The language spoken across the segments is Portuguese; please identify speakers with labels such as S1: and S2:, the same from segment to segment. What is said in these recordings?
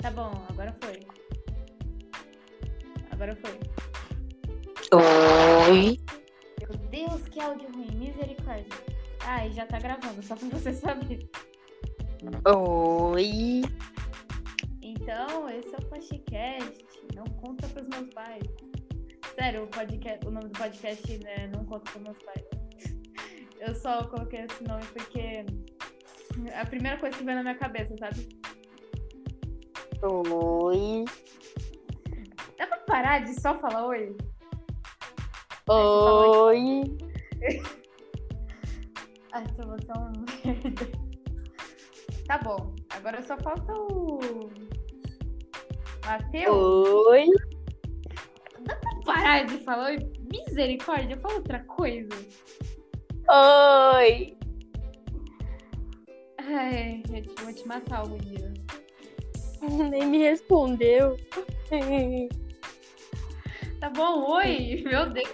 S1: Tá bom, agora foi. Agora foi.
S2: Oi.
S1: Meu Deus, que áudio ruim, misericórdia. E já tá gravando, só pra você saber.
S2: Oi.
S1: Então, esse é o podcast. Não conta pros meus pais. Sério, o, podcast, o nome do podcast né, não conta pros meus pais. Eu só coloquei esse nome porque a primeira coisa que veio na minha cabeça, sabe?
S2: Oi.
S1: Dá pra parar de só falar oi?
S2: Oi.
S1: Ai, você é um merda. Tá bom, agora só falta o. Matheus.
S2: Oi.
S1: Dá pra parar de falar oi? Misericórdia, fala outra coisa.
S2: Oi.
S1: Ai, eu te- vou te matar algum dia.
S2: Nem me respondeu.
S1: Tá bom, oi! Meu Deus!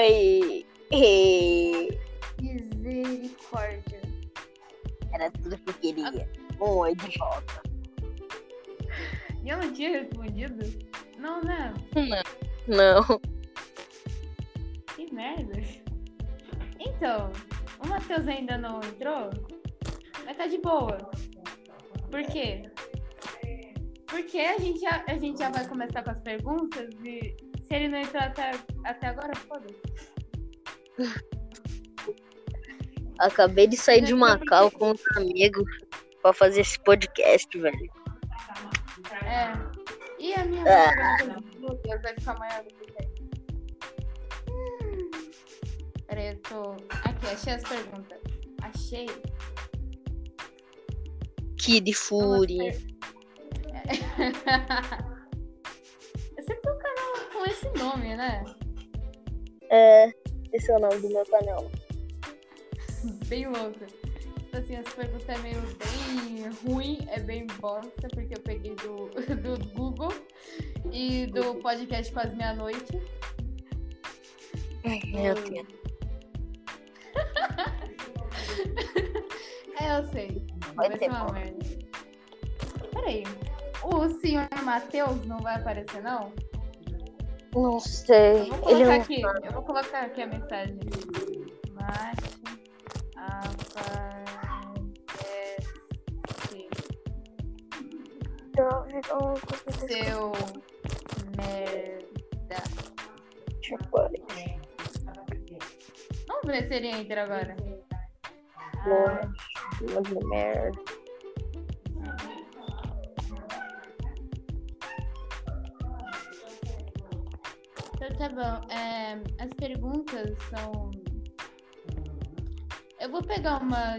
S2: Oi.
S1: Misericórdia.
S2: Era tudo que eu queria. Um oi de volta.
S1: E eu não tinha respondido? Não, né?
S2: Não.
S1: Que merda. Então, o Matheus ainda não entrou, mas tá de boa. Por quê? Porque a gente já, a gente já vai começar com as perguntas e se ele não entrou até, até agora, foda-se.
S2: Acabei de sair de Macau com os amigos pra fazer esse podcast, velho.
S1: É. E a minha
S2: Ah.
S1: Meu Deus, vai ficar maior do que. Hum. Peraí, eu tô. Aqui, achei as perguntas. Achei.
S2: Kid Fury.
S1: Você tem um canal com esse nome, né?
S2: É, esse é o nome do meu canal.
S1: Bem louco. Tipo assim, as perguntas é meio bem ruim, é bem bosta, porque eu peguei do, do Google e do podcast Quase Meia-Noite.
S2: Meu Deus.
S1: É, eu sei.
S2: Vai ter
S1: ser uma merda. Peraí. O senhor Matheus não vai aparecer, não?
S2: Não sei.
S1: Eu vou
S2: Ele
S1: colocar
S2: não
S1: aqui. Eu vou colocar aqui a mensagem. Mate aparece seu merda. Vamos ver se ele entra agora. Ah,
S2: Muito merda.
S1: então tá bom. É, as perguntas são. Eu vou pegar uma,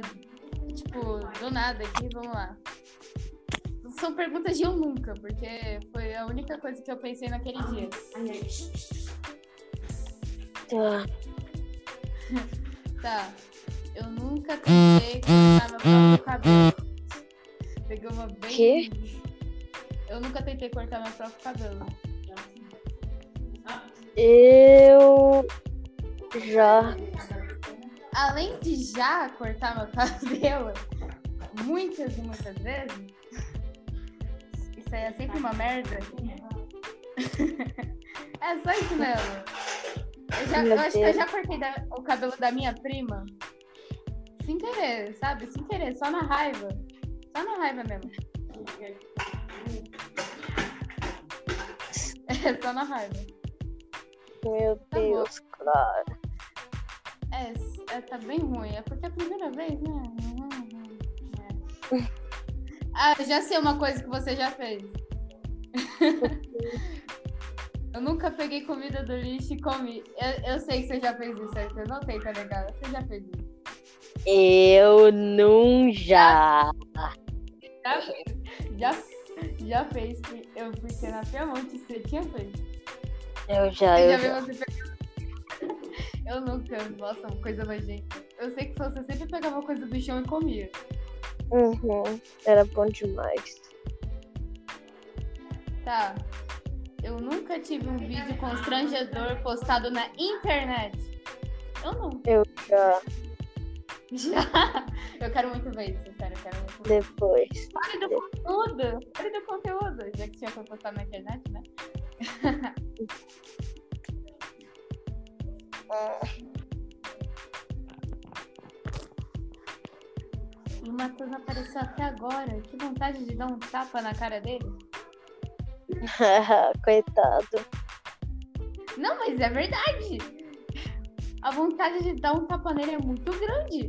S1: tipo, do nada aqui, vamos lá. São perguntas de eu nunca, porque foi a única coisa que eu pensei naquele dia.
S2: Tá.
S1: Tá. Eu nunca tentei cortar meu próprio cabelo. Peguei uma bem. Eu nunca tentei cortar meu próprio cabelo.
S2: Eu já.
S1: Além de já cortar meu cabelo muitas e muitas vezes, isso aí é sempre uma merda. é só isso mesmo. Eu, já, eu acho que eu já cortei da- o cabelo da minha prima sem querer, sabe? Sem querer, só na raiva. Só na raiva mesmo. É só na raiva.
S2: Meu
S1: Tá bom.
S2: Deus, claro.
S1: É, é, tá bem ruim. É porque é a primeira vez, né? É. Ah, já sei uma coisa que você já fez. eu nunca peguei comida do lixo e comi. Eu, eu sei que você já fez isso, eu não sei, tá legal? Você já fez isso.
S2: Eu não já.
S1: Já, já, já fez. Eu porque na Piamonte você tinha feito.
S2: Eu já,
S1: Eu
S2: eu
S1: já
S2: já.
S1: vi você pegando. Eu nunca, nossa, coisa nojenta. Eu sei que você sempre pegava coisa do chão e comia.
S2: Uhum. Era bom demais.
S1: Tá. Eu nunca tive um vídeo constrangedor postado na internet. Eu não.
S2: Eu já.
S1: Já! Eu quero muito ver isso, sério, eu quero muito ver.
S2: Depois.
S1: Pare do conteúdo! Pare do conteúdo! Já que tinha foi postar na internet, né? E o Matheus apareceu até agora. Que vontade de dar um tapa na cara dele.
S2: Coitado.
S1: Não, mas é verdade. A vontade de dar um tapa nele é muito grande.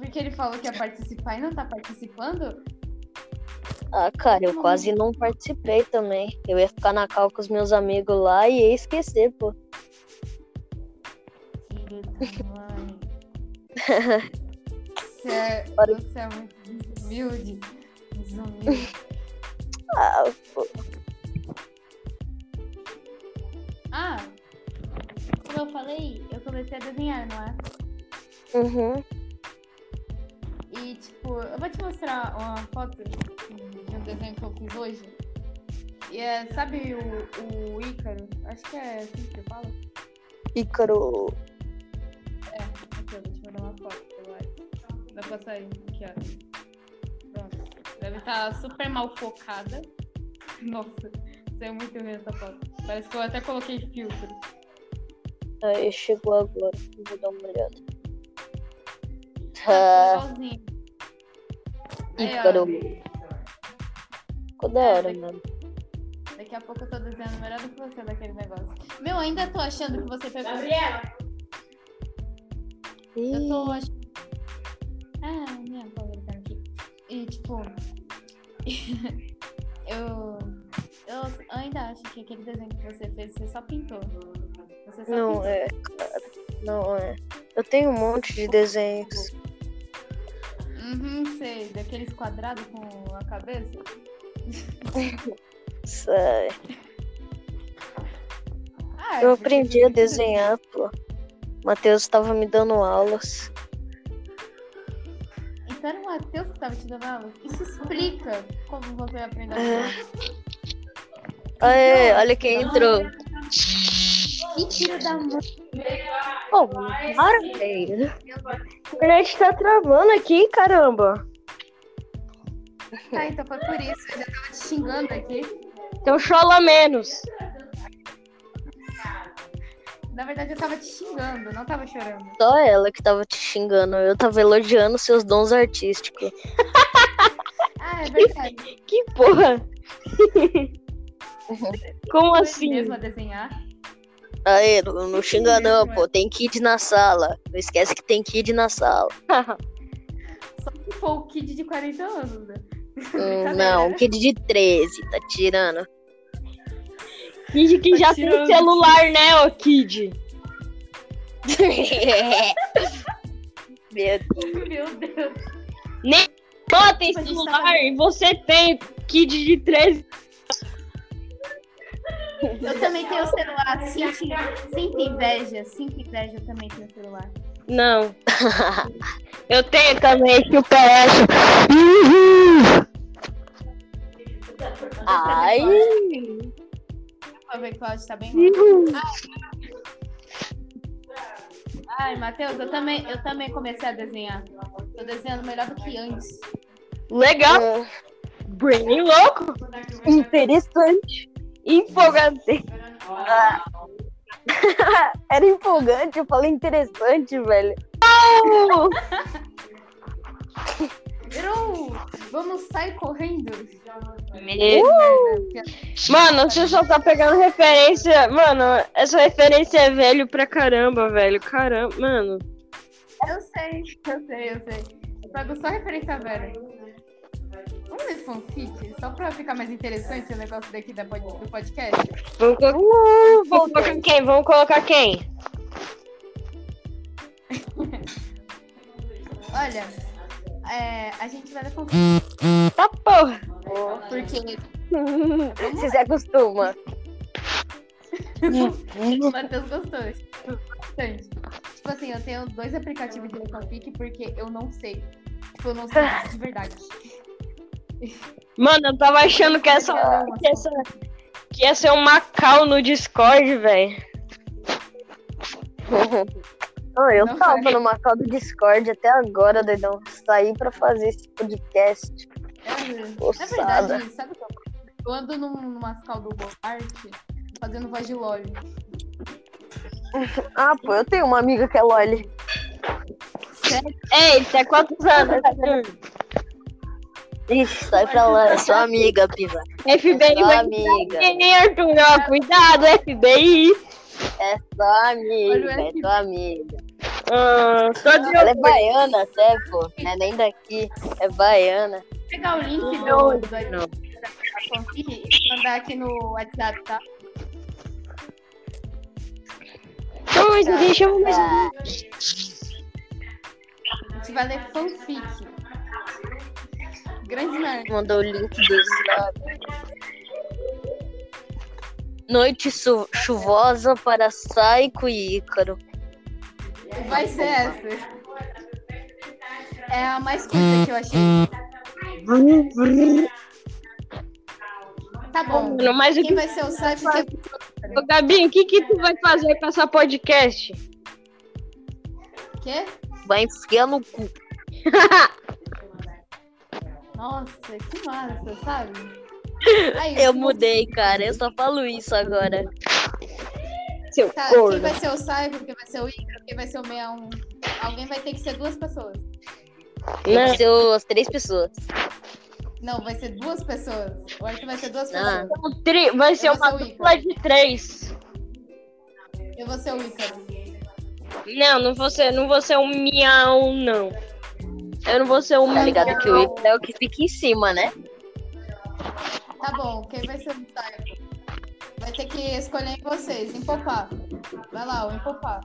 S1: Porque ele falou que ia participar e não tá participando.
S2: Ah, cara, eu quase não participei também. Eu ia ficar na cal com os meus amigos lá e ia esquecer, pô.
S1: Filho da mãe. Você é, você é muito desumilde. Desumilde.
S2: Ah, pô.
S1: Ah, como eu falei, eu comecei a desenhar, não é?
S2: Uhum.
S1: E, tipo, eu vou te mostrar uma foto de um desenho que eu fiz hoje. E é, sabe o, o Ícaro? Acho que é assim que você fala.
S2: Ícaro.
S1: É, aqui, eu vou te mandar uma foto pelo WhatsApp. Dá pra sair, aqui, ó. Pronto. Deve estar super mal focada. Nossa, saiu muito ruim essa foto. Parece que eu até coloquei filtro.
S2: Aí chegou agora. Vou dar uma olhada.
S1: Ah,
S2: Ah, Ícaro. Ficou da hora,
S1: daqui-
S2: mano.
S1: Daqui a pouco eu tô desenhando melhor do que você daquele negócio. Meu, ainda tô achando que você pegou. Eu tô achando. Ah, minha colega tá aqui. E tipo. eu. Eu ainda acho que aquele desenho que você fez, você só pintou. Você só
S2: Não
S1: pintou.
S2: é. Não é. Eu tenho um monte de desenhos.
S1: Uhum, sei. Daqueles quadrados com a cabeça.
S2: Sério.
S1: Ah,
S2: Eu
S1: porque
S2: aprendi a desenhar, pô. Matheus estava me dando aulas.
S1: Então era o Matheus que tava te dando aula? Isso explica como você aprendeu a
S2: É.
S1: desenhar.
S2: Aê, olha quem entrou.
S1: Que da mãe.
S2: Pô, para, velho. A internet tá travando aqui, caramba.
S1: Tá, então foi por isso. Eu já tava te xingando aqui.
S3: Então chola menos.
S1: Na verdade, eu tava te xingando, não tava chorando.
S2: Só ela que tava te xingando. Eu tava elogiando seus dons artísticos.
S1: Ah, é verdade.
S3: Que porra? Como assim?
S1: mesmo a desenhar.
S2: Aê, não, não xinga não, pô. Tem kid na sala. Não esquece que tem kid na sala.
S1: Só se for o kid de 40 anos, né?
S2: Hum, não,
S1: né?
S2: um kid de 13, tá tirando.
S3: Kid que
S1: Tá
S3: já tem celular, né, ô Kid?
S2: Meu Deus.
S1: Meu Deus.
S3: Só tem celular e você tem Kid de 13.
S1: Eu também tenho celular. Sinto, sinto inveja. Sinto inveja, eu também tenho celular.
S3: Não. Eu tenho também que o PS.
S2: Ai.
S1: Ver tá bem. Ai, Matheus, eu também, eu também comecei a desenhar. Tô desenhando melhor do que antes.
S3: Legal. Bem louco.
S2: Interessante.
S3: Empolgante.
S2: Era empolgante, eu falei interessante, velho.
S1: Virou! Vamos sair correndo?
S3: Me-
S1: Merda,
S3: Mano, você só tá pegando referência. Mano, essa referência é velho pra caramba, velho. Caramba, mano.
S1: Eu sei, eu sei, eu sei. Eu pego só referência velha. Vamos ver fanfic? Só pra ficar mais interessante o negócio daqui da pod- do podcast?
S3: Vamos, colo-
S2: Uh,
S3: vamos colocar quem? Vamos colocar quem?
S1: Olha, é, a gente vai dar fanfic
S3: Tá porra.
S1: porque
S2: Você se acostuma.
S1: o Matheus gostou. Bastante. Tipo assim, eu tenho dois aplicativos de ler fanfic porque eu não sei. Tipo, eu não sei de verdade.
S3: Mano, eu tava achando que essa. Que, essa, que ia ser um Macau no Discord, velho.
S2: Eu
S1: Não
S2: tava numa call do Discord até agora, doidão. Saí pra fazer esse podcast.
S1: É, é verdade, sabe o que eu Eu ando num, numa cal do Goart fazendo voz de LOL.
S2: Ah, pô, eu tenho uma amiga que é Loli.
S3: Ei, tem quantos anos?
S2: Ixi, sai pra lá, é sua amiga, Pisa.
S3: FBI
S2: É sua
S3: vai
S2: amiga.
S3: Ei, Arthur, ó, cuidado, FBI.
S2: É sua amiga, é sua amiga.
S3: Ah, tô de
S2: Ela é baiana até, pô. Não é nem daqui. É baiana.
S1: Vou pegar o link do,
S3: Não, não.
S1: mandar aqui no WhatsApp, tá?
S3: Não, mas deixa eu mais.
S2: Ah,
S1: A gente vai ler fanfic. Grande merda.
S2: mandou o link do Snap. Noite chuvosa para Saiko e Ícaro.
S1: Vai ser essa. É a mais curta que eu achei. Tá bom.
S3: Mas
S1: Quem
S3: que.
S1: vai ser o? Quem...
S3: Ô, Gabi, o que que tu vai fazer com essa podcast?
S1: Quê?
S2: Vai enfiar no cu.
S1: Nossa, que massa, sabe? Aí,
S2: Eu mudei, cara. Eu só falo isso agora.
S3: Seu
S1: Tá, quem
S3: corno.
S1: vai ser o Cyber, quem vai ser o Icaro, quem vai ser o 61? Alguém vai ter que ser duas pessoas.
S3: Né?
S2: que ser as três pessoas.
S1: Não, vai ser duas pessoas. O Arthur vai ser duas
S2: Ah.
S1: pessoas.
S3: Tri- Vai ser
S1: Eu
S3: uma dupla de três.
S1: Eu vou ser o Ícaro.
S3: Não, não vou ser, não vou ser um miau, não. Eu não vou ser um
S2: Tá ligado que o Ícaro é o que fica em cima, né?
S1: Tá bom, quem vai ser o Cyber? Vai ter que escolher em vocês. Empopar. Vai lá, o empopar.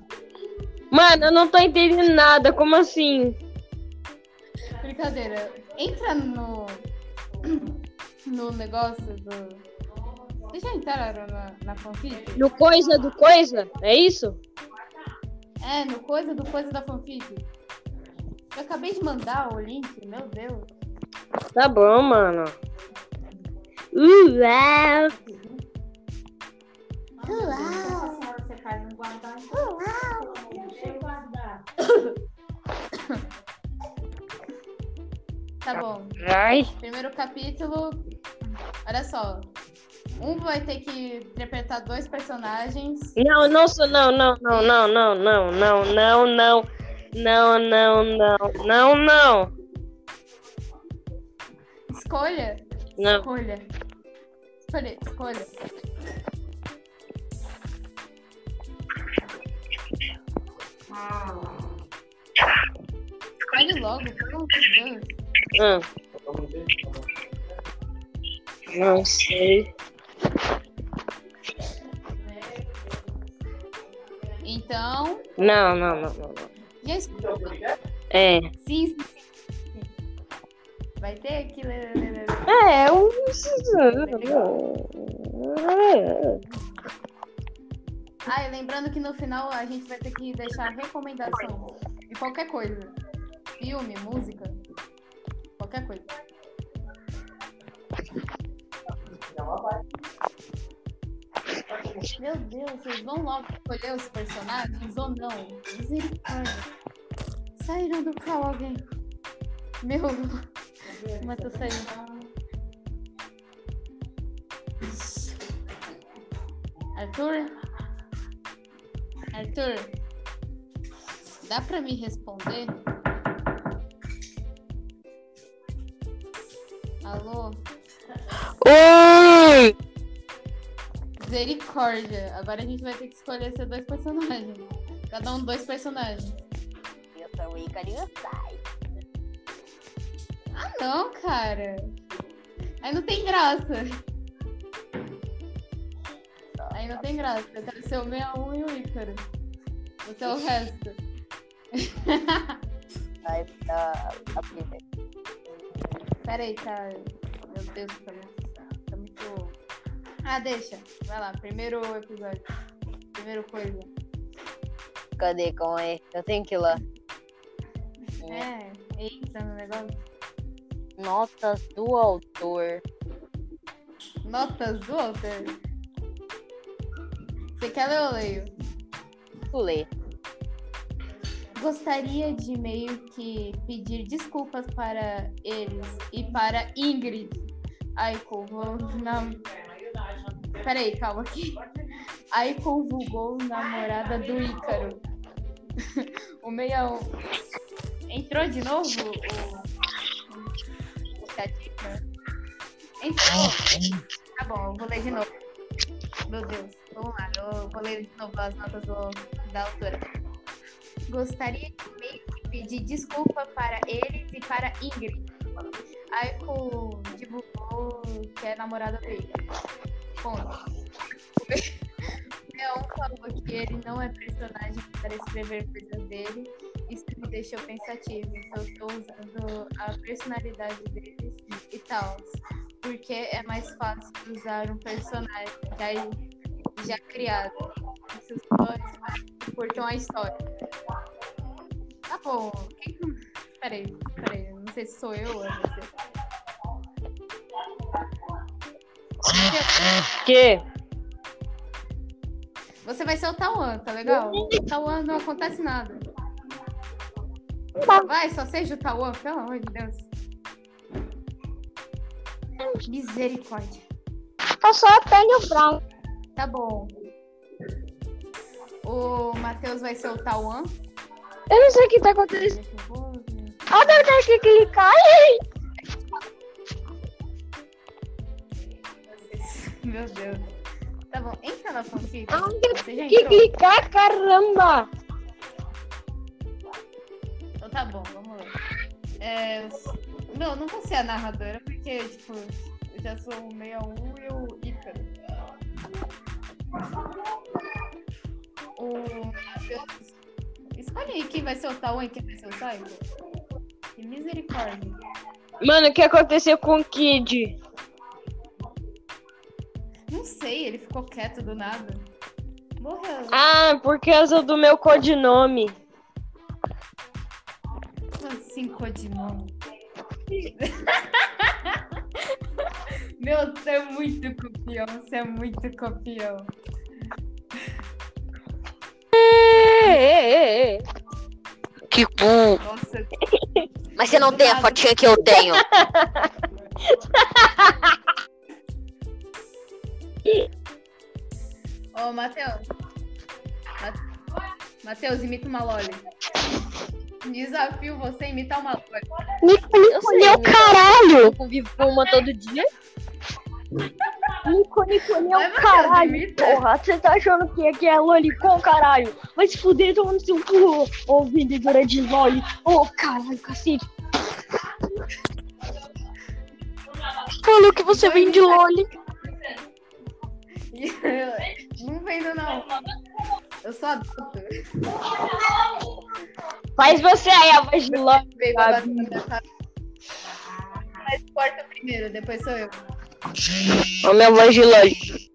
S3: Mano, eu não tô entendendo nada. Como assim?
S1: Brincadeira. Entra no. No negócio do. Vocês já entraram na, na fanfic?
S3: Do coisa do coisa? É isso?
S1: É, no coisa do coisa da fanfic. Eu acabei de mandar o link, meu Deus.
S3: Tá bom, mano. Uh, Uau!
S1: Você faz um Tá bom. Primeiro capítulo. Olha só. Um vai ter que interpretar dois personagens.
S3: Não, não sou, não, não, não, não, não, não, não, não, não, não, não, não, não, não,
S1: Escolha.
S3: não.
S1: Escolha. Escolha, escolha. Escolhe logo, pelo amor de Deus.
S3: Ah. Não sei.
S1: Então,
S3: Não, não, não, não, não.
S1: Já.
S3: É.
S1: Sim, sim, sim. Vai ter que ler. ler, ler.
S3: É, eu.
S1: Ah, e lembrando que no final a gente vai ter que deixar recomendação de qualquer coisa. Filme, música, qualquer coisa. Meu Deus, vocês vão logo escolher os personagens ou não? Misericórdia. Saíram do carro alguém. Meu, mas tô saindo. Arthur? Arthur? Dá pra me responder? Alô?
S3: Oi!
S1: Misericórdia. Agora a gente vai ter que escolher ser dois personagens. Cada um dois personagens.
S2: Eu sou o Ícaro e o Sai.
S1: Ah, não, cara. Aí não tem graça. Aí não tem graça. Eu quero ser o 61 e o Ícaro. Você é o resto.
S2: Sai pra a Pisa.
S1: Pera aí, tá. Meu Deus, tá tá. Ah, deixa. Vai lá, primeiro episódio. Primeiro coisa.
S2: Cadê? Calma aí. Eu tenho que ir lá.
S1: É, entra no negócio.
S2: Notas do autor.
S1: Notas do autor. Você quer ler ou leio?
S2: Tu lê.
S1: gostaria de meio que pedir desculpas para eles e para Ingrid. Aiko, vou na... Peraí, calma aqui. Aiko vulgou namorada do Ícaro. o 61. Entrou de novo o. o Catica? Entrou. Tá bom, eu vou ler de novo. Meu Deus, vamos lá, eu vou ler de novo as notas do, da autora. Gostaria de meio que pedir desculpa para eles e para Ingrid. Aiko divulgou que é namorada dele. O Leon falou que ele não é personagem para escrever coisas dele. Isso me deixou pensativo. Eu estou usando a personalidade deles e tal. Porque é mais fácil usar um personagem já, já criado. Esses dois curtam a história. Tá bom. Quem... Peraí, peraí. Não sei se sou eu ou você.
S3: Que?
S1: Você vai ser o Tauan, tá legal? O Tauan não acontece nada. Vai, só seja o Tauan, pelo amor de Deus. Misericórdia.
S4: Eu só tenho branco.
S1: Tá bom. O Matheus vai ser o Tauan.
S4: Eu não sei o que tá acontecendo. Ah, eu tenho que clicar.
S1: Meu Deus. Tá bom, entra na fanfic. Já
S4: que clicar, caramba.
S1: Então tá bom, vamos lá. É, Não, não vou ser a narradora, porque, tipo, eu já sou o 61 e o Ícaro. O. Escolhe aí quem vai ser o Tauan e quem vai ser o Saigo. Que misericórdia.
S3: Mano, o que aconteceu com o Kid?
S1: Não sei, ele ficou quieto do nada. Morreu.
S3: Ah, por causa do meu codinome.
S1: Assim, codinome. Meu, você é muito copião, você é muito copião.
S2: Que burro.
S1: Nossa,
S2: Mas você não tem a fotinha que eu tenho.
S1: Ô, Matheus. Ma- Matheus, imita uma Loli. Desafio você imitar uma Loli.
S4: Nico,
S2: Eu
S4: Nico,
S2: sei,
S4: meu
S2: amiga.
S4: caralho.
S2: Eu convivo com uma todo dia.
S4: Nico, Nico, meu caralho. Porra, você tá achando que aqui é lolicon, caralho? Vai se fuder, toma no seu cu, ô vendedora de loli. Ô, caralho, cacete.
S2: Falou que você vem de Loli.
S1: Não vendo, não. Eu sou adulto.
S3: Faz você aí a voz de
S1: cara. Mas corta primeiro, depois sou eu.
S3: A minha voz de Loli.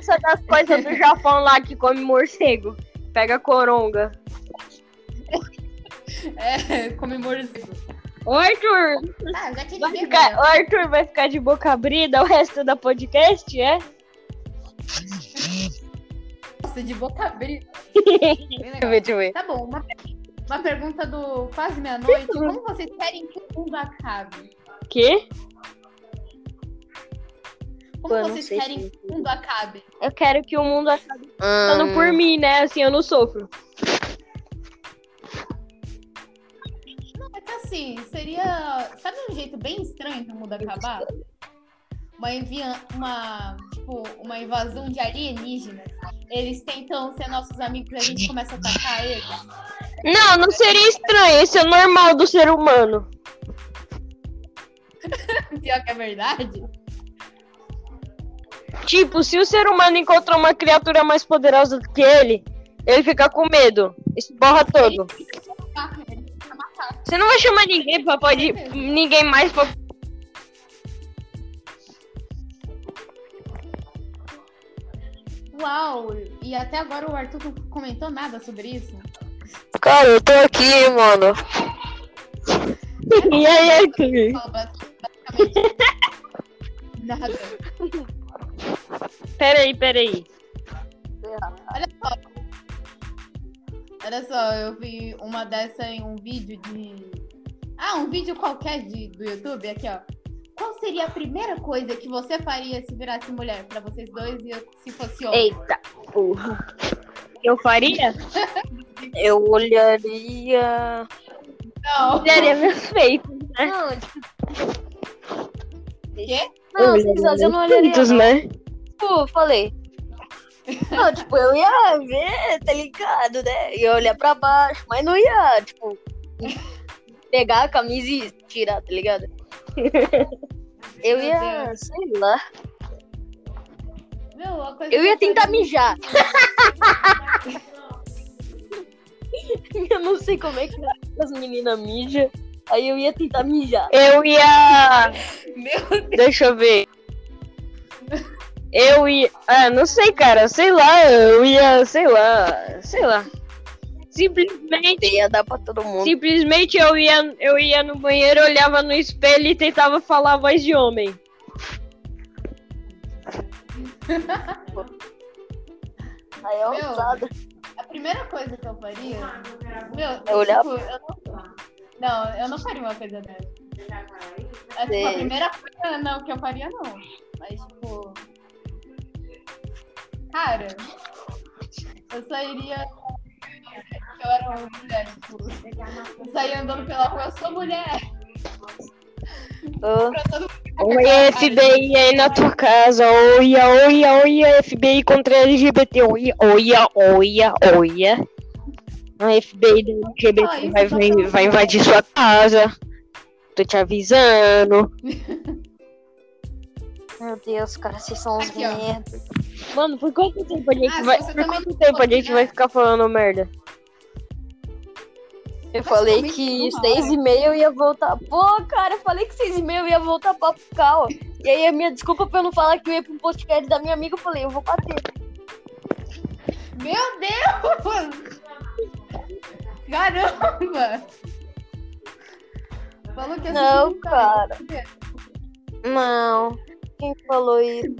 S4: Criança
S3: das coisas do Japão lá que come morcego. Pega coronga.
S1: É, come morcego.
S3: Ô, Arthur,
S1: Ah,
S3: vai ficar, o Arthur vai ficar de boca abrida o resto da podcast, é?
S1: Nossa, de boca abrida. Bem legal.
S2: Deixa eu ver.
S1: Tá bom, uma, uma pergunta do quase meia-noite. Como vocês querem que o mundo acabe?
S3: Quê?
S1: Como vocês querem
S2: se-
S1: que o mundo acabe?
S3: Eu quero que o mundo acabe
S2: Hum,
S3: por mim, né? Assim eu não sofro.
S1: Não, é que assim, seria. Sabe um jeito bem estranho do mundo acabar? Uma, envia... uma, tipo, uma invasão de alienígenas. Eles tentam ser nossos amigos e a gente começa a atacar eles.
S3: Não, não seria estranho. Isso é normal do ser humano.
S1: Pior que é verdade.
S3: Tipo, se o ser humano encontra uma criatura mais poderosa do que ele, ele fica com medo. Esborra todo. Você não vai chamar ninguém pra pode. Ninguém mais pra.
S1: Uau! E até agora o Arthur não comentou nada sobre isso.
S2: Cara, eu tô aqui, mano.
S3: E aí, Arthur?
S1: Nada.
S3: Peraí, peraí.
S1: Olha só. Olha só, eu vi uma dessa em um vídeo de. Ah, um vídeo qualquer de, do YouTube, aqui, ó. Qual seria a primeira coisa que você faria se virasse mulher pra vocês dois e eu, se fosse homem?
S3: Eita, porra. Eu faria?
S2: Eu olharia.
S1: Não.
S3: Olharia meus peitos.
S2: Não, tipo.
S1: Quê?
S2: Não, vocês eu não olharia.
S3: Né?
S2: Tipo, eu falei. Não, tipo, eu ia ver, tá ligado, né? Ia olhar pra baixo, mas não ia, tipo, pegar a camisa e tirar, tá ligado? Eu
S1: Meu
S2: ia,
S1: Deus.
S2: sei lá.
S1: Meu, a coisa
S2: Eu ia tentar
S1: faria-
S2: mijar. eu não sei como é que as meninas mijam. Aí eu ia tentar mijar.
S3: Eu ia.
S1: Meu
S3: Deixa eu ver. Eu ia. Ah, não sei, cara. Sei lá. Eu ia. Sei lá. Sei lá. Simplesmente.
S2: Ia dar pra todo mundo.
S3: Simplesmente eu ia, eu ia no banheiro, olhava no espelho e tentava falar a voz de homem.
S2: Aí é
S1: Meu.
S2: ousada.
S1: A primeira coisa que eu faria. Meu,
S2: olhar-
S1: tipo, eu não. Não, eu não faria uma coisa dessa. É, tipo, a primeira coisa não que eu faria, não. Mas, tipo. Cara, eu sairia. Eu era uma mulher, tipo. Eu saía andando pela rua, eu sou mulher.
S3: Oi, FBI aí na tua casa. Oia, oia, oia, FBI contra LGBT. Oia, oia, oia, oia. A FBI do LGBT vai, vai, vai invadir sua casa. Tô te avisando.
S2: meu Deus, cara, vocês são uns
S1: Aqui, ó.
S2: merda.
S3: Mano, por quanto tempo a gente
S1: Ah,
S3: vai. Por quanto tempo a gente vai
S1: né?
S3: ficar falando merda?
S2: Eu falei
S1: Basicamente
S2: que seis e meia eu ia voltar. Pô, cara, eu falei que seis e meia eu ia voltar pra Cal. E aí a minha desculpa pra eu não falar que eu ia pro podcast da minha amiga, eu falei, eu vou bater.
S1: Meu Deus! Caramba! Falou que ia
S2: Não,
S1: subir,
S2: cara. Não. Quem falou isso?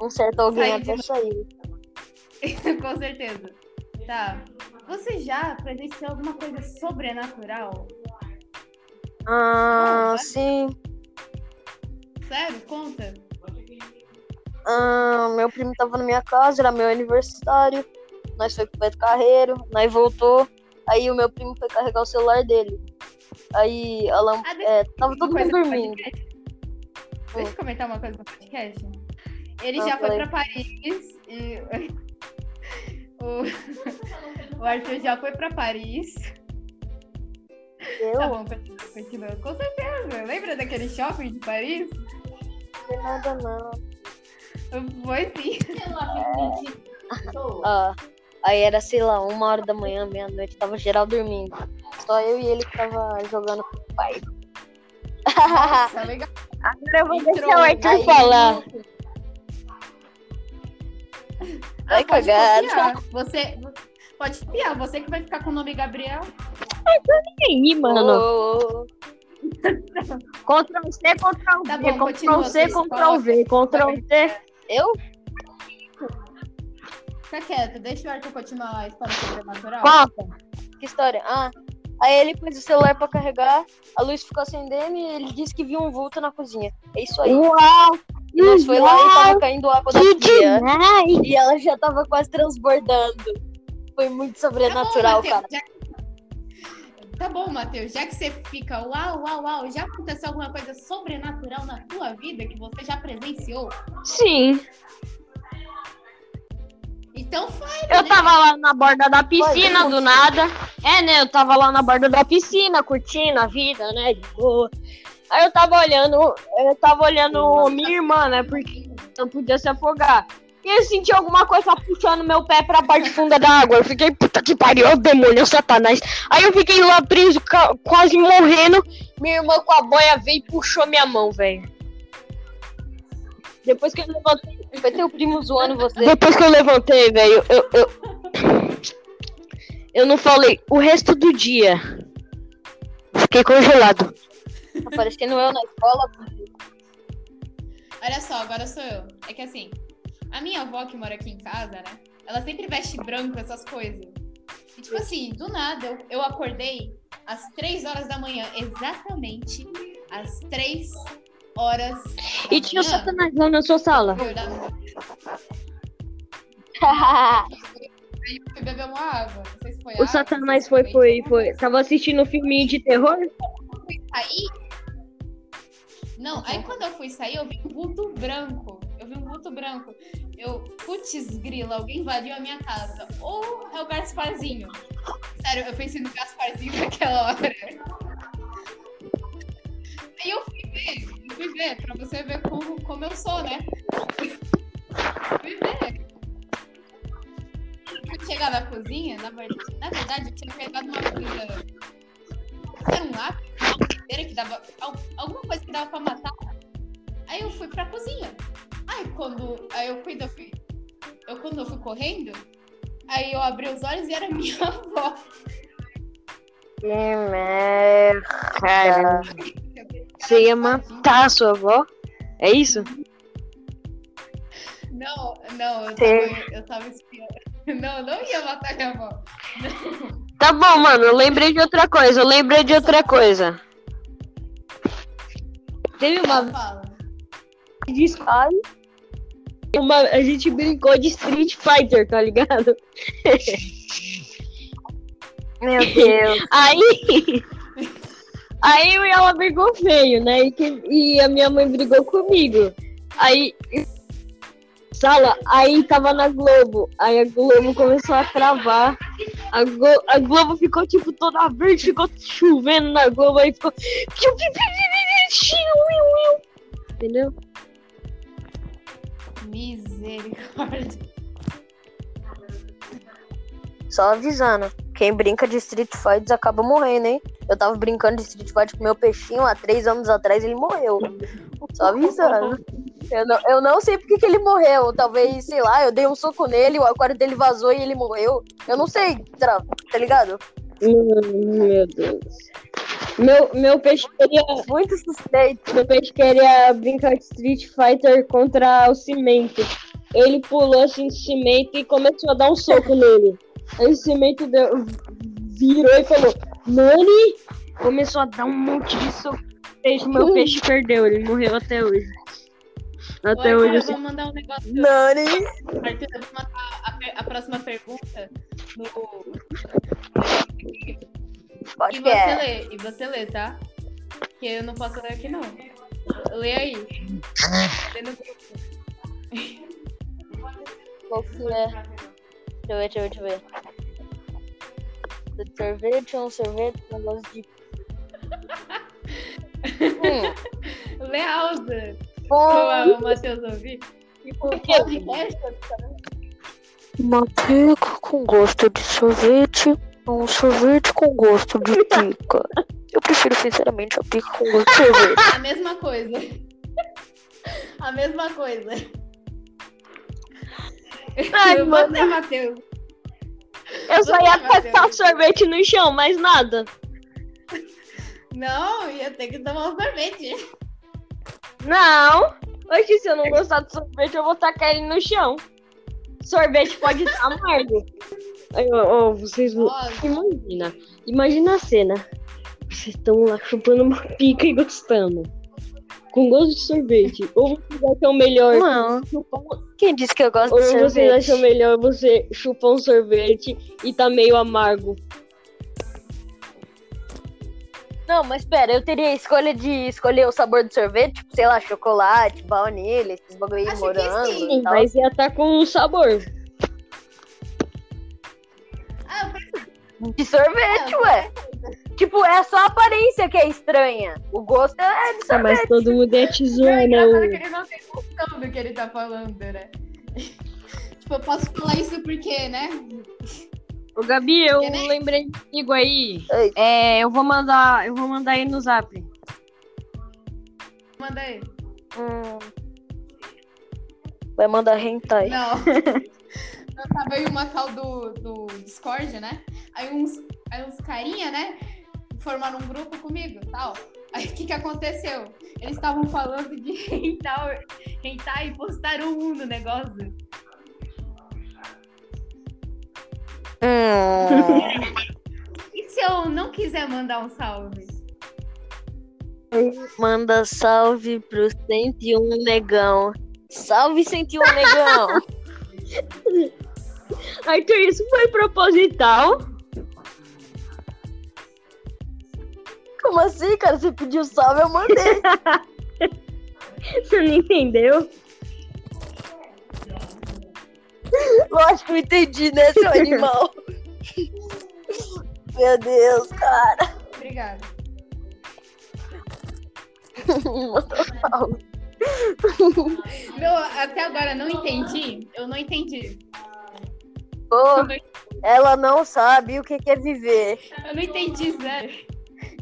S2: Um certo alguém
S1: de
S2: até saiu.
S1: Com certeza. Tá. Você já presenciou alguma coisa sobrenatural?
S2: Ah,
S1: Não,
S2: sim.
S1: Sério? Conta.
S2: Ah, meu primo tava na minha casa, era meu aniversário. Nós foi pro Beto Carreiro, nós voltou. Aí o meu primo foi carregar o celular dele. Aí a lamp...
S1: Ah,
S2: é, tava todo mundo dormindo.
S1: Deixa eu comentar uma coisa no podcast. Ele
S2: Ah,
S1: já foi pra Paris e o... o Arthur já foi pra Paris. Tá
S2: Eu
S1: bom, continua. Com certeza. Lembra daquele shopping de Paris?
S2: não nada não.
S1: Foi sim.
S2: Ah, aí era, sei lá, uma hora da manhã, meia-noite, tava geral dormindo. Só eu e ele que tava jogando com o pai.
S1: Nossa, legal.
S3: Agora eu vou
S1: Entrou,
S3: deixar o Arthur
S2: Aí-
S3: falar.
S2: Vai
S1: pode
S2: cagar.
S1: copiar. Você pode copiar. Você que vai ficar com o nome Gabriel.
S3: aí, mano.
S2: Ô, ô, ô.
S3: Ctrl C, Ctrl
S1: Tá
S3: V,
S1: bom,
S3: Ctrl C, Ctrl V, Ctrl C.
S2: Eu?
S1: Fica quieto. Deixa o Arthur continuar a história sobrenatural.
S3: Conta.
S2: Que história? Ah, aí ele pôs o celular pra carregar, a luz ficou acendendo e ele disse que viu um vulto na cozinha. É isso aí.
S3: Uau!
S2: E nós foi lá e tava caindo água da pia.
S3: demais!
S2: E ela já tava quase transbordando. Foi muito sobrenatural,
S1: tá bom,
S2: cara.
S1: Matheus, já- Tá bom, Matheus. Já que você fica uau, uau, uau, já aconteceu alguma coisa sobrenatural na tua vida que você já presenciou?
S3: Sim.
S1: Então fale,
S3: Eu
S1: né?
S3: tava lá na borda da piscina do nada. É, né? Eu tava lá na borda da piscina, curtindo a vida, né? De boa. Aí eu tava olhando, eu tava olhando minha irmã, né? Porque não podia se afogar. e eu senti alguma coisa puxando meu pé pra parte funda da água. Eu fiquei, puta que pariu, o demônio, o satanás. Aí eu fiquei lá preso, quase morrendo. Minha irmã com a boia veio e puxou minha mão, velho. Depois que eu levantei,
S2: Foi teu primo zoando você.
S3: depois que eu levantei, velho, eu, eu. Eu não falei o resto do dia. Fiquei congelado.
S2: Tá parecendo eu na escola.
S1: Olha só, agora sou eu. É que assim, a minha avó que mora aqui em casa, né? Ela sempre veste branco, essas coisas. E tipo assim, do nada, eu, eu acordei às três horas da manhã, exatamente às três horas
S3: E tinha o satanás lá na sua sala.
S1: Eu Aí eu fui beber uma água. Não sei se foi
S3: O
S1: água,
S3: satanás foi, foi, foi. Tava assistindo um filminho de terror?
S1: fui sair. Não, aí quando eu fui sair, eu vi um vulto branco. Eu vi um vulto branco. Eu, putz, grila, alguém invadiu a minha casa. Ou é o Gasparzinho. Sério, eu pensei no Gasparzinho naquela hora. Aí eu fui ver, eu fui ver, pra você ver como, como eu sou, né? Fui ver. Fui chegar na cozinha, na verdade, na verdade eu tinha pegado uma coisa. Era um lápis, que dava. al- Alguma coisa que dava pra matar. Aí eu fui pra cozinha. Aí quando. Aí eu cuido, eu fui. Eu quando eu fui correndo, aí eu abri os olhos e era minha avó.
S2: Que merda.
S3: Você ia matar a sua avó? É isso?
S1: Não, não, eu tava, eu tava espiando. Não, eu não ia matar minha avó.
S3: Tá bom, mano, eu lembrei de outra coisa, eu lembrei de outra coisa. Teve uma
S1: Fala.
S2: Ai,
S3: uma, a gente brincou de Street Fighter, tá ligado?
S2: meu Deus.
S3: Aí. Aí eu e ela brigou feio, né? E, que- e a minha mãe brigou comigo. Aí. Sala, aí tava na Globo. Aí a Globo começou a travar. A, Glo- a Globo ficou tipo toda verde, ficou chovendo na Globo, aí ficou. Entendeu?
S1: Misericórdia.
S2: Só avisando. Quem brinca de Street Fighter acaba morrendo, hein? Eu tava brincando de Street Fighter com meu peixinho há três anos atrás ele morreu. Só avisando. Eu não, eu não sei porque que ele morreu. Talvez, sei lá, eu dei um soco nele, o aquário dele vazou e ele morreu. Eu não sei, tá, tá ligado?
S3: Meu Deus. Meu, meu peixe queria.
S2: Muito suspeito.
S3: Meu peixe queria brincar de Street Fighter contra o cimento. Ele pulou assim de cimento e começou a dar um soco nele. Aí o cimento deu- virou e falou: Nani! Começou a dar um monte de soco. Peixe, meu peixe perdeu, ele morreu até hoje. Até
S1: Ô,
S3: hoje
S1: Arthur, eu
S3: assim.
S1: vou mandar um negócio.
S2: Nani!
S1: Arthur, eu vou mandar a, a próxima pergunta no.
S2: Acho
S1: E
S2: que
S1: você
S2: é.
S1: lê, e você lê, tá? Porque eu não posso ler aqui não. Lê aí. Lê no grupo.
S2: Qual que é? Deixa eu ver, deixa eu ver, deixa eu ver. Sorvete é um sorvete com gosto de. hum,
S1: Lê Alza.
S2: bom.
S1: O Matheus ouvir.
S2: Tipo,
S1: Podcast,
S2: Manteiga com gosto de sorvete ou um sorvete com gosto de pica? Eu prefiro, sinceramente, a pica com gosto de sorvete.
S1: A mesma coisa. A mesma coisa.
S3: Ai,
S1: Eu
S3: mano.
S1: Você, Matheus.
S3: Eu só ia tacar o sorvete no chão, mais nada.
S1: Não, ia ter que tomar um sorvete.
S3: Não! Hoje, se eu não gostar do sorvete, eu vou tacar ele no chão. Sorvete pode estar amargo. Ó, vocês.
S1: Nossa,
S3: Imagina. Imagina a cena. Vocês estão lá chupando uma pica e gostando. Com gosto de sorvete. Ou vocês acham melhor.
S2: Não.
S3: chupar
S2: Quem disse que eu gosto
S3: Ou
S2: de
S3: vocês
S2: sorvete?
S3: acham melhor você chupar um sorvete e tá meio amargo.
S2: Não, mas pera, eu teria a escolha de escolher o sabor do sorvete, tipo, sei lá, chocolate, baunilha, esses bagulho
S1: que
S2: morango
S1: sim,
S2: e tal.
S3: Mas ia estar com um sabor.
S2: De sorvete, ué. Tipo, é só a aparência que é estranha. O gosto é de
S3: Ah,
S2: sorvete.
S3: mas todo mundo ia te
S1: Não, é
S3: né?
S1: engraçado que ele não tem noção do que ele tá falando, né? Tipo, eu posso falar isso porque, né?
S3: Ô, Gabi, eu
S1: né?
S3: lembrei de amigo aí. É, eu vou mandar, eu vou mandar aí no zap.
S1: Manda aí.
S2: Hum. Vai mandar hentai.
S1: Não. Eu tava em uma tal do, do Discord, né? Aí uns, aí uns carinha, né? Formaram um grupo comigo tal. Aí o que que aconteceu? Eles estavam falando de hentai e postaram um no negócio.
S2: Hum.
S1: E se eu não quiser mandar um salve?
S2: Manda salve pro 101 negão. Salve 101 negão.
S3: Arthur, isso foi proposital?
S2: Como assim, cara? Você pediu salve, eu mandei.
S3: Você não entendeu?
S2: Lógico que eu entendi, né, seu animal? Meu Deus, cara.
S1: Obrigada. Meu, até agora não entendi. Eu não entendi.
S2: Pô, ela não sabe o que que é viver.
S1: Eu não entendi, sério.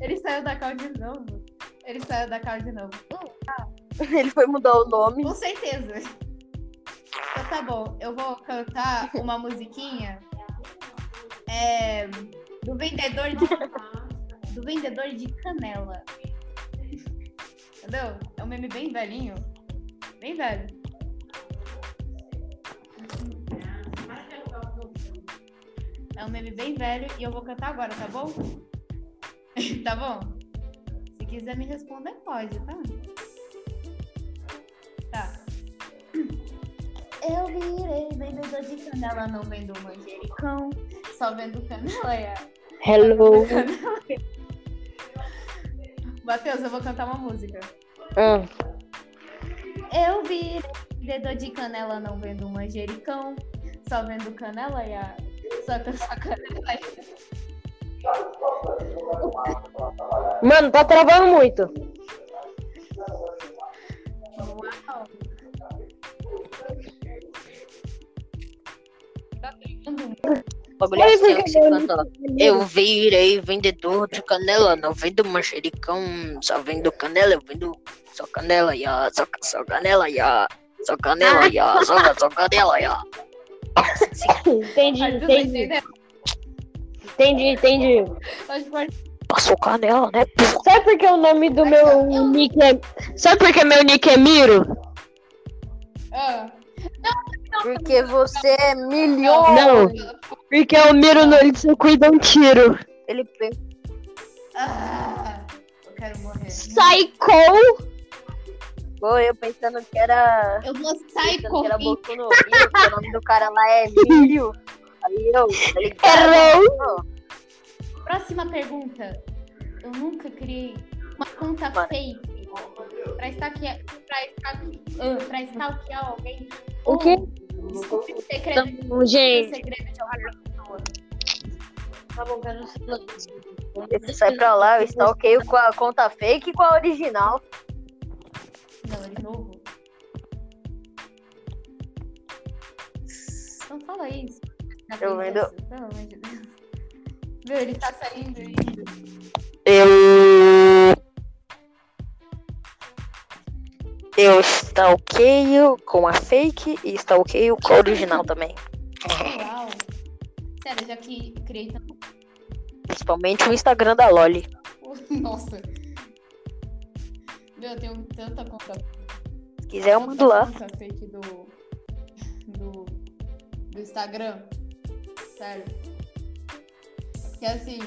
S1: Ele saiu da cal de novo. Ele saiu da cal de novo.
S2: Ele foi mudar o nome.
S1: Com certeza. Então tá bom, eu vou cantar uma musiquinha é, do vendedor de do vendedor de canela. Entendeu? É um meme bem velhinho. Bem velho. É um meme bem velho e eu vou cantar agora, tá bom? tá bom? Se quiser me responder, pode, tá? Tá. Eu virei vendedor de canela, não vendo manjericão, só vendo canela
S3: Hello.
S1: Matheus, eu vou cantar uma música.
S3: Hum.
S1: Eu virei vendedor de canela, não vendo manjericão, só vendo canela e a. Só que só canela e
S3: Mano, tá travando muito.
S1: Uau!
S2: É assim,
S3: eu-
S2: virei vendedor de canela, não vendo manjericão, só vendo canela, eu vendo só canela, ya, só, só canela, ya, só canela, ya, só, só canela, ya.
S3: Entendi, entendi? Entendi, entendi.
S2: Passou canela, né?
S3: Sabe por que o nome do meu nick é. Sabe por que meu nick é Miro?
S1: Ah,
S2: Porque você é milhões.
S3: Não. Porque o Miro no só cuida um tiro.
S2: Ele pensa,
S1: ah, eu quero morrer.
S3: Psycho!
S2: pô, eu pensando que era.
S1: Eu vou
S2: Pensando que era. Boku no que o nome do cara lá é Milho. Aí eu?
S3: Errou!
S1: Próxima pergunta. Eu nunca criei uma conta
S2: Vai.
S1: fake pra stalkear, pra stalkear, ah, pra stalkear alguém.
S3: O quê?
S1: descobrir o segredo,
S3: Então,
S1: o
S3: gente.
S1: segredo de alguma pessoa.
S3: Tá bom, quero
S2: Você sai pra lá, eu stalkeio com a conta fake e com a original.
S1: Não, de novo. Não fala isso. Na
S2: Eu
S1: princesa, Pelo amor de Deus. Meu, ele tá saindo e.
S2: Eu. Eu stalkeio com a fake e stalkeio com a original também.
S1: Uau! Sério, já que criei tanto.
S2: Principalmente o Instagram da Loli.
S1: Nossa! Meu, eu tenho tanta conta.
S2: Se quiser, eu mando lá.
S1: Tanta fake do. Do. Do Instagram. Sério. Que assim,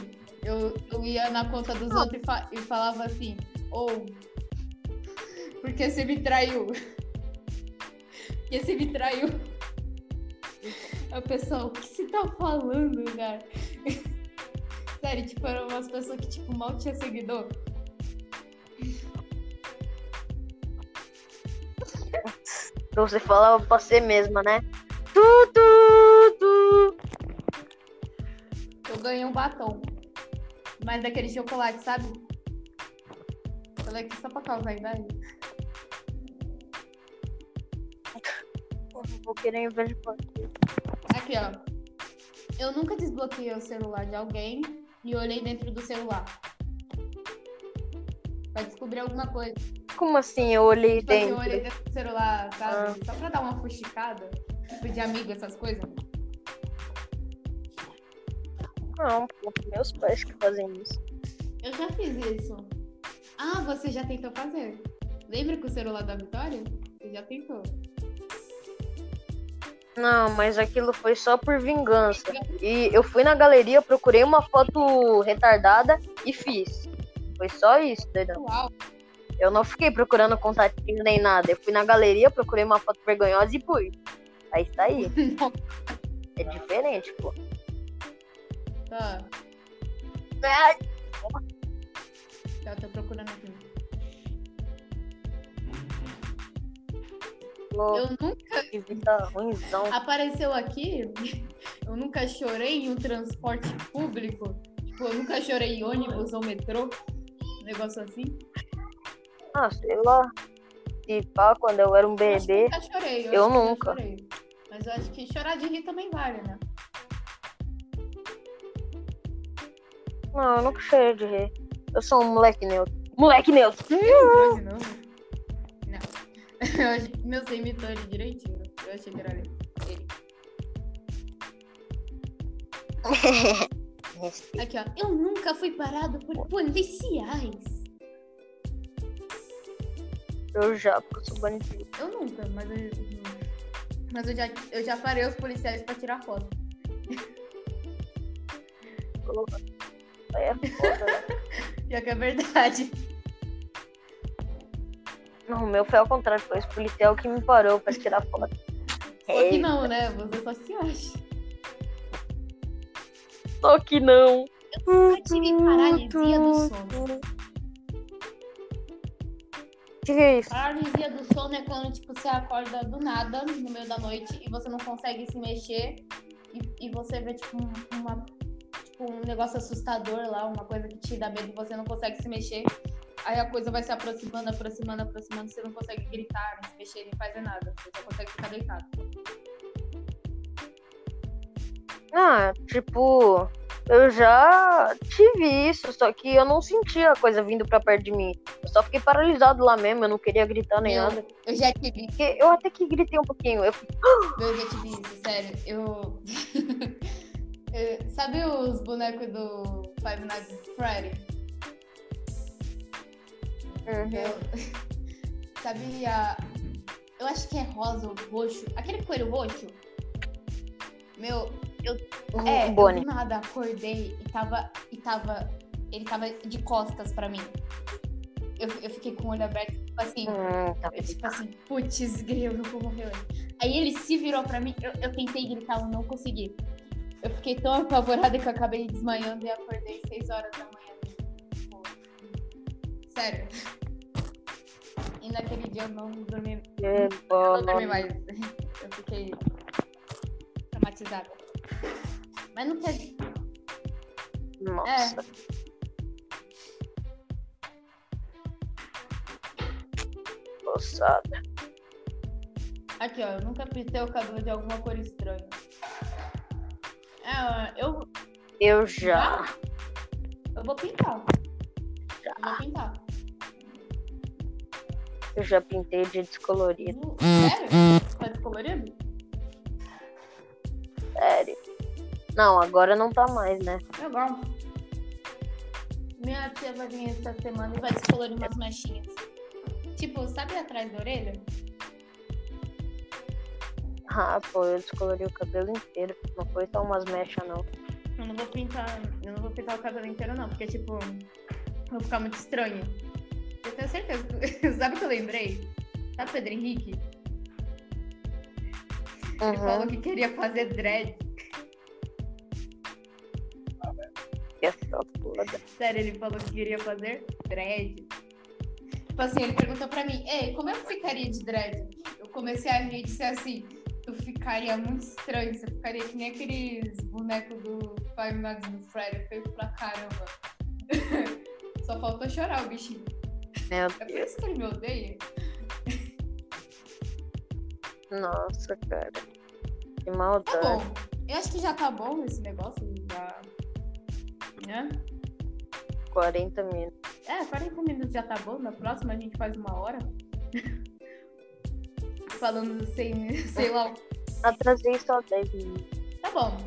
S1: eu, eu ia na conta dos outros e, fa- e falava assim, ou. porque você me traiu? Porque você me traiu? Aí o pessoal, o que você tá falando, cara? Sério, tipo, eram umas pessoas que, tipo, mal tinha seguidor.
S2: Então você falava pra você mesma, né? Tu, tu, tu.
S1: Eu ganhei um batom. Mas daquele chocolate, sabe? Falei aqui só pra causar inveja.
S2: Vou querer inveja pra você.
S1: Aqui, ó. Eu nunca desbloqueei o celular de alguém e olhei dentro do celular. Pra descobrir alguma coisa.
S2: Como assim eu olhei
S1: Tipo assim, eu
S2: dentro?
S1: olhei dentro do celular, sabe? Só pra dar uma fuxicada. Tipo, de amigo, essas coisas.
S2: Não, pô, meus pais que fazem isso.
S1: Eu já fiz isso. Ah, você já tentou fazer. Lembra com o celular da Vitória? Você já tentou.
S2: Não, mas aquilo foi só por vingança. E eu fui na galeria, procurei uma foto retardada e fiz. Foi só isso, entendeu?
S1: Uau.
S2: Eu não fiquei procurando contatinho nem nada. Eu fui na galeria, procurei uma foto vergonhosa e fui. Aí tá aí. É diferente, pô.
S1: Tá. Tá, tô procurando aqui. Eu nunca
S2: que vida ruimzão.
S1: apareceu aqui. Eu nunca chorei em um transporte público. Tipo, eu nunca chorei em ônibus ou metrô. Um negócio assim.
S2: Ah, sei lá. Se pá, quando eu era um
S1: Eu
S2: bebê.
S1: nunca chorei.
S2: Eu
S1: acho que
S2: nunca.
S1: chorei. Mas eu acho que chorar de rir também vale, né?
S2: Não, eu nunca chorei de rir. Eu sou um moleque neutro. Moleque neutro!
S1: De novo? Não. Eu achei- Meu, você imitou ele direitinho. Eu achei que era ele. ele. Aqui, ó. Eu nunca fui parado por policiais.
S2: eu já, porque eu sou bandido.
S1: Eu nunca, mas eu. Mas eu já, eu já parei os policiais pra tirar foto.
S2: É foda, né?
S1: Já que é verdade.
S2: Não, o meu foi ao contrário. Foi esse policial que me parou pra tirar foto.
S1: Só que não, né? Você só se acha.
S2: Só que não.
S1: Eu tive paralisia do sono.
S2: O que é isso?
S1: Paralisia do sono é quando, tipo, você acorda do nada, no meio da noite, e você não consegue se mexer, e, e você vê, tipo, um- uma, tipo, um negócio assustador lá, uma coisa que te dá medo e você não consegue se mexer. Aí a coisa vai se aproximando, aproximando, aproximando, você não consegue gritar, não se mexer, nem fazer nada. Você só consegue ficar deitado.
S2: Ah, tipo, eu já tive isso, só que eu não sentia a coisa vindo pra perto de mim. Eu só fiquei paralisado lá mesmo, eu não queria gritar nem
S1: Meu,
S2: nada.
S1: eu já tive
S2: Porque eu até que gritei um pouquinho. Eu
S1: Eu já tive isso, sério. Eu. Eu- Sabe os bonecos do Five Nights at Freddy?
S2: "Uhum."
S1: Meu. Sabe a. Eu acho que é rosa ou roxo. Aquele coelho roxo. Meu, é, eu
S2: Bonnie.
S1: do nada acordei e tava. E tava. Ele tava de costas pra mim. Eu, eu fiquei com o olho aberto, tipo assim.
S2: Hum, tá
S1: Eu, tipo assim, putz, grilo, eu vou morrer hoje. Aí ele se virou pra mim, eu, eu tentei gritar, eu não consegui. Eu fiquei tão apavorada que eu acabei desmaiando e acordei 6 horas da manhã. Tipo, sério. E naquele dia eu não dormi,
S2: Que
S1: eu não dormi mais. Eu fiquei traumatizada. Mas não quer.
S2: Nossa. Moçada.
S1: Aqui, ó, eu nunca pintei o cabelo de alguma cor estranha. É, eu,
S2: Eu já.
S1: eu vou pintar. Eu vou pintar.
S2: Eu já pintei de descolorido.
S1: Sério? Tá descolorido?
S2: Sério. Não, agora não tá mais, né?
S1: Legal. Minha tia vai vir essa semana e vai descolorir umas mechinhas. Tipo, sabe atrás da orelha?
S2: Ah, pô, eu descolori o cabelo inteiro. Não foi só umas mechas, não.
S1: Eu não vou pintar. Eu não vou pintar o cabelo inteiro, não, porque, tipo, vai ficar muito estranho. Eu tenho certeza. Sabe o que eu lembrei? Sabe o Pedro Henrique? Ele falou
S2: Uhum.
S1: que queria fazer dread. Sério, ele falou que queria fazer dread. Tipo assim, ele perguntou pra mim, ei, como eu ficaria de dread? Eu comecei a rir e disse assim, ficaria muito estranho, você ficaria que nem aqueles bonecos do Five Nights at Freddy, feio pra caramba. Só faltou chorar o bichinho.
S2: Meu
S1: É por isso que ele me odeia.
S2: Nossa, cara. Que
S1: Tá
S2: maldade.
S1: bom. Eu acho que já tá bom esse negócio. Já. Né?
S2: 40 minutos.
S1: É, 40 minutos já tá bom. Na próxima a gente faz uma hora. Falando sem, sei lá.
S2: Atrasei só 10 minutos.
S1: Tá bom.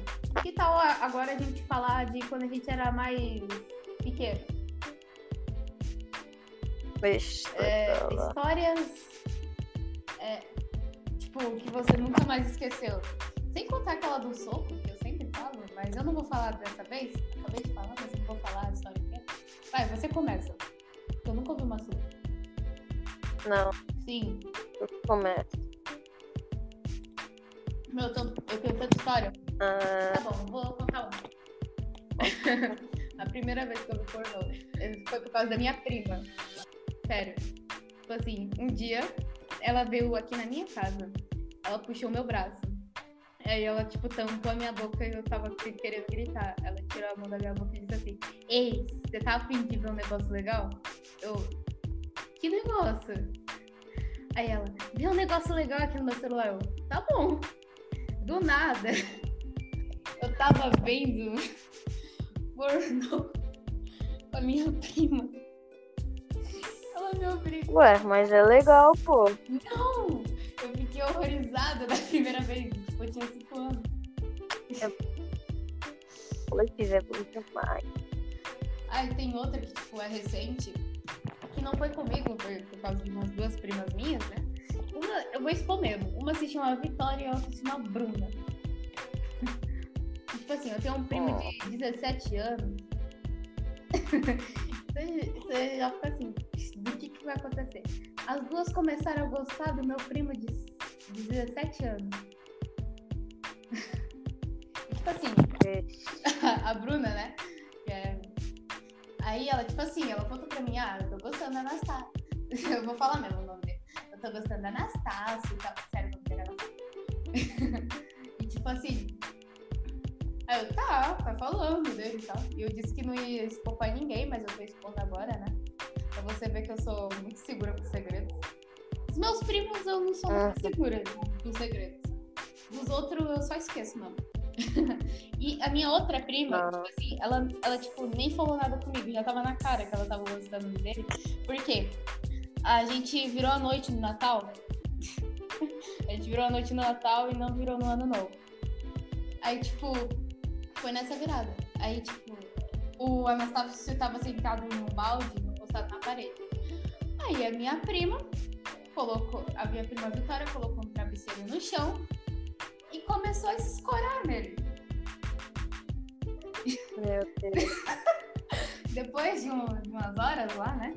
S1: Que tal agora a gente falar de quando a gente era mais pequeno? É,
S2: tá
S1: histórias. é, tipo, que você nunca mais esqueceu. Sem contar aquela do soco, que eu sempre falo, mas eu não vou falar dessa vez. Acabei de falar, mas eu não vou falar a história inteira. Vai, você começa. Eu nunca ouvi uma sua.
S2: Não,
S1: Sim.
S2: eu começo.
S1: Meu, eu, tô- eu tenho tanta história.
S2: Ah,
S1: Tá bom, vou contar uma. a primeira vez que eu vi pornô eh, foi por causa da minha prima. Sério. Tipo assim, um dia ela veio aqui na minha casa. Ela puxou meu braço. Aí ela, tipo, tampou a minha boca e eu tava que- querendo gritar. Ela tirou a mão da minha boca e disse assim: Ei, você tá afim de ver um negócio legal? Eu. Que negócio? Aí ela, vê um negócio legal aqui no meu celular. Eu, tá bom. Do nada. Eu tava vendo pornô com a minha prima. Ela me obrigou.
S2: ué, mas é legal, pô.
S1: Não! Eu fiquei horrorizada da primeira vez. Tipo, eu tinha 5 anos.
S2: Se quiser muito mais.
S1: Ah, e tem outra que, tipo, é recente. Que não foi comigo, foi por causa de umas duas primas minhas, né? Uma, eu vou expor mesmo. Uma se chama Vitória e a outra se chama Bruna. tipo assim, eu tenho um primo de 17 anos. você, você já fica assim, do que, que vai acontecer? As duas começaram a gostar do meu primo de, de 17 anos. Tipo assim, a Bruna, né? é- Aí ela, tipo assim, ela contou pra mim, ah, eu tô gostando da Anastácia. Eu vou falar mesmo o nome dele. Eu tô gostando da Anastácia e tal. Sério, vou pegar e tipo assim. Aí eu, tá, tá falando dele e tal. E eu disse que não ia expor pra ninguém, mas eu tô expondo agora, né? Pra você ver que eu sou muito segura com segredos. Os meus primos eu não sou muito segura com segredos. Dos outros eu só esqueço, não. e a minha outra prima,
S2: Ah.
S1: tipo assim, ela, ela, tipo, nem falou nada comigo, já tava na cara que ela tava gostando dele. Por quê? A gente virou a noite no Natal. a gente virou a noite no Natal e não virou no Ano Novo. Aí, tipo, foi nessa virada. Aí, tipo, o Anastácio tava sentado num balde, encostado na parede. Aí a minha prima colocou, a minha prima Vitória colocou um travesseiro no chão e começou a se escorar nele.
S2: Meu Deus.
S1: Depois de, um- de umas horas lá, né?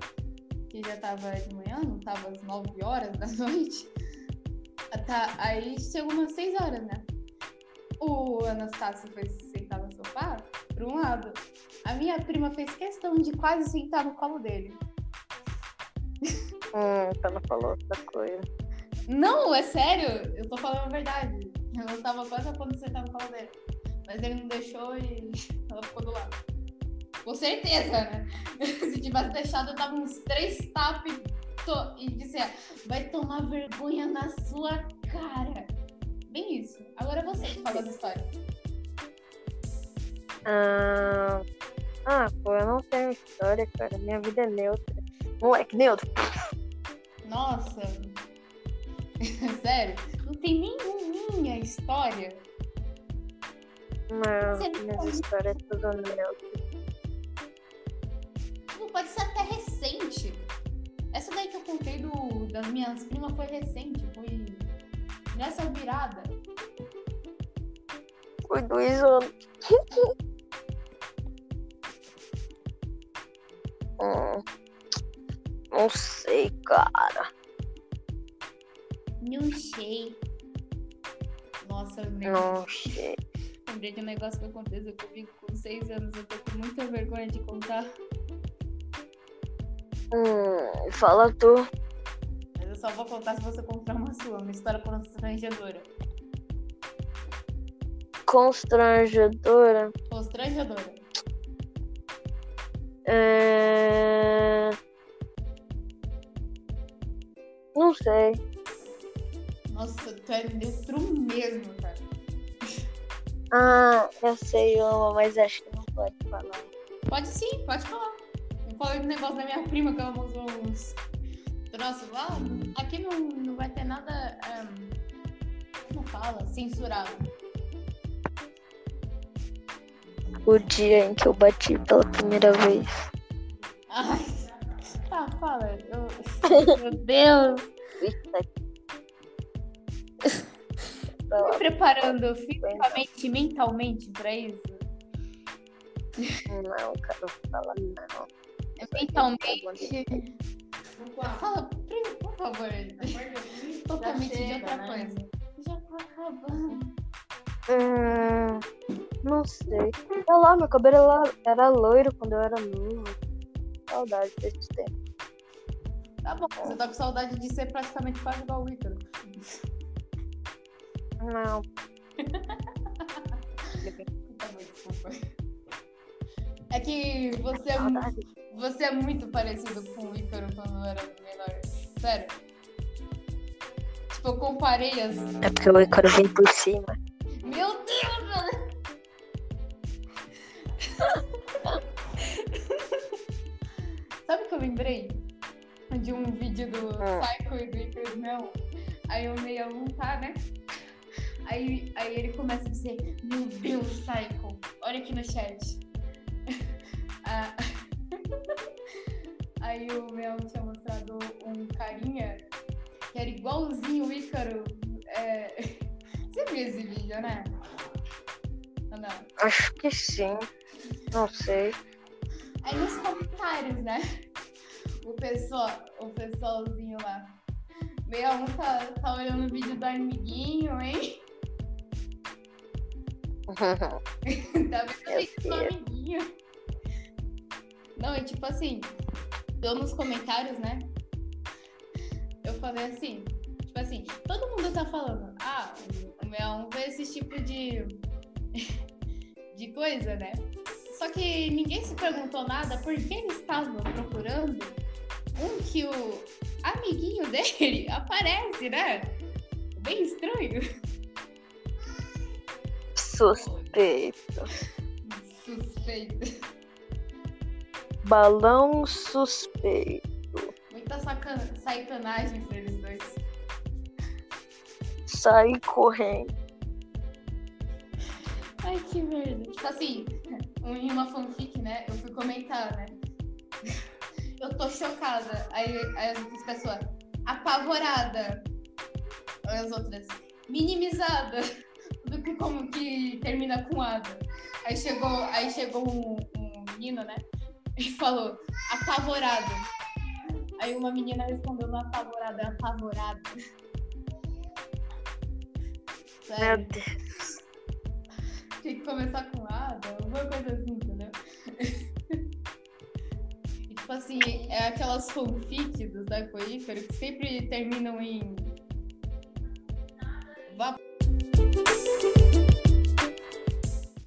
S1: Que já tava de manhã, não tava às 9 horas da noite. Tá, aí chegou umas 6 horas, né? O Anastácio foi sentar no sofá, por um lado. A minha prima fez questão de quase sentar no colo dele.
S2: Hum, não falou outra coisa.
S1: Não, é sério, eu tô falando a verdade. Eu tava quase a ponto de sentar no colo dele. Mas ele não deixou e ela ficou do lado. Com certeza, né? Se tivesse deixado, eu dava uns três tapas e, e dizia, vai tomar vergonha na sua cara. Bem isso. Agora é você que fala da história.
S2: Ah, ah, pô, eu não tenho história, cara. Minha vida é neutra. Moleque, neutro.
S1: Nossa. Sério? Não tem nenhuma história.
S2: Não,
S1: tem-
S2: histórias é tudo neutro.
S1: Pode ser até recente. Essa daí que eu contei do, das minhas primas foi recente. Foi nessa virada.
S2: Foi dois anos. Hum, não sei, cara.
S1: Não sei. Nossa, eu lembrei,
S2: Não sei.
S1: lembrei de um negócio que aconteceu comigo com seis anos. Eu tô com muita vergonha de contar.
S2: Hum, fala tu.
S1: Mas eu só vou contar se você contar uma sua. Uma história constrangedora.
S2: Constrangedora.
S1: Constrangedora.
S2: É... Não sei.
S1: Nossa, tu é neutro mesmo, cara.
S2: Ah, eu sei uma, mas acho que não pode falar.
S1: Pode sim, pode falar. Falei do negócio da minha prima que ela mostrou uns troços lá. Aqui não, não vai ter nada. ehm, como fala? Censurado.
S2: O dia em que eu bati pela primeira vez.
S1: Ai. Tá, fala. Eu... Meu Deus. Me preparando fisicamente e mentalmente pra isso.
S2: Não, quero falar não.
S1: Mentalmente. Fala, primo, por favor. Totalmente de outra coisa. Já tá acabando.
S2: Hum, não sei. Sei lá, meu cabelo era, era loiro quando eu era novo. Saudade desse tempo.
S1: Tá bom, você tá com saudade de ser praticamente quase igual o Ícaro.
S2: Não.
S1: Tá bom, desculpa. É que você é, mu-
S2: Saudade.
S1: Você é muito parecido com o Ícaro quando eu era menor. Sério. Tipo, eu comparei as.
S2: É porque o Ícaro vem por cima.
S1: Meu Deus, mano! Sabe o que eu lembrei? De um vídeo do
S2: Ah.
S1: Psycho e do Ícaro Mel. Aí o meia um tá, né? Aí, aí ele começa a dizer, meu Deus, Psycho, olha aqui no chat. Ah, Aí o Mel tinha mostrado um carinha que era igualzinho o Ícaro. É... Você viu esse vídeo, né? Ou não?
S2: Acho que sim. Não sei.
S1: Aí nos comentários, né? O pessoal, o pessoalzinho lá. Meia um tá, tá olhando o vídeo do amiguinho, hein? Tá vendo
S2: Meu
S1: o vídeo do amiguinho? Não, é tipo assim, eu nos comentários, né? Eu falei assim, tipo assim, todo mundo tá falando, ah, o Meão vê esse tipo de, de coisa, né? Só que ninguém se perguntou nada por que eles estavam procurando um que o amiguinho dele aparece, né? Bem estranho.
S2: Suspeito.
S1: Suspeito.
S2: Balão suspeito.
S1: Muita sacan... sacanagem pra eles dois.
S2: Sai correndo.
S1: Ai, que merda. Tipo assim, em uma fanfic, né? Eu fui comentar, né? Eu tô chocada. Aí, aí as outras pessoas, apavorada. Aí as outras, minimizada. Tudo que como que termina com ada. Aí chegou, aí chegou um, um menino, né? E falou, apavorado. Aí uma menina respondeu, não é apavorada, é apavorada.
S2: Meu
S1: Sério.
S2: Deus.
S1: Tem que começar com ada, alguma coisa assim, entendeu? e, tipo assim, é aquelas fanfics do Zaco Ícaro que sempre terminam em. Vapor.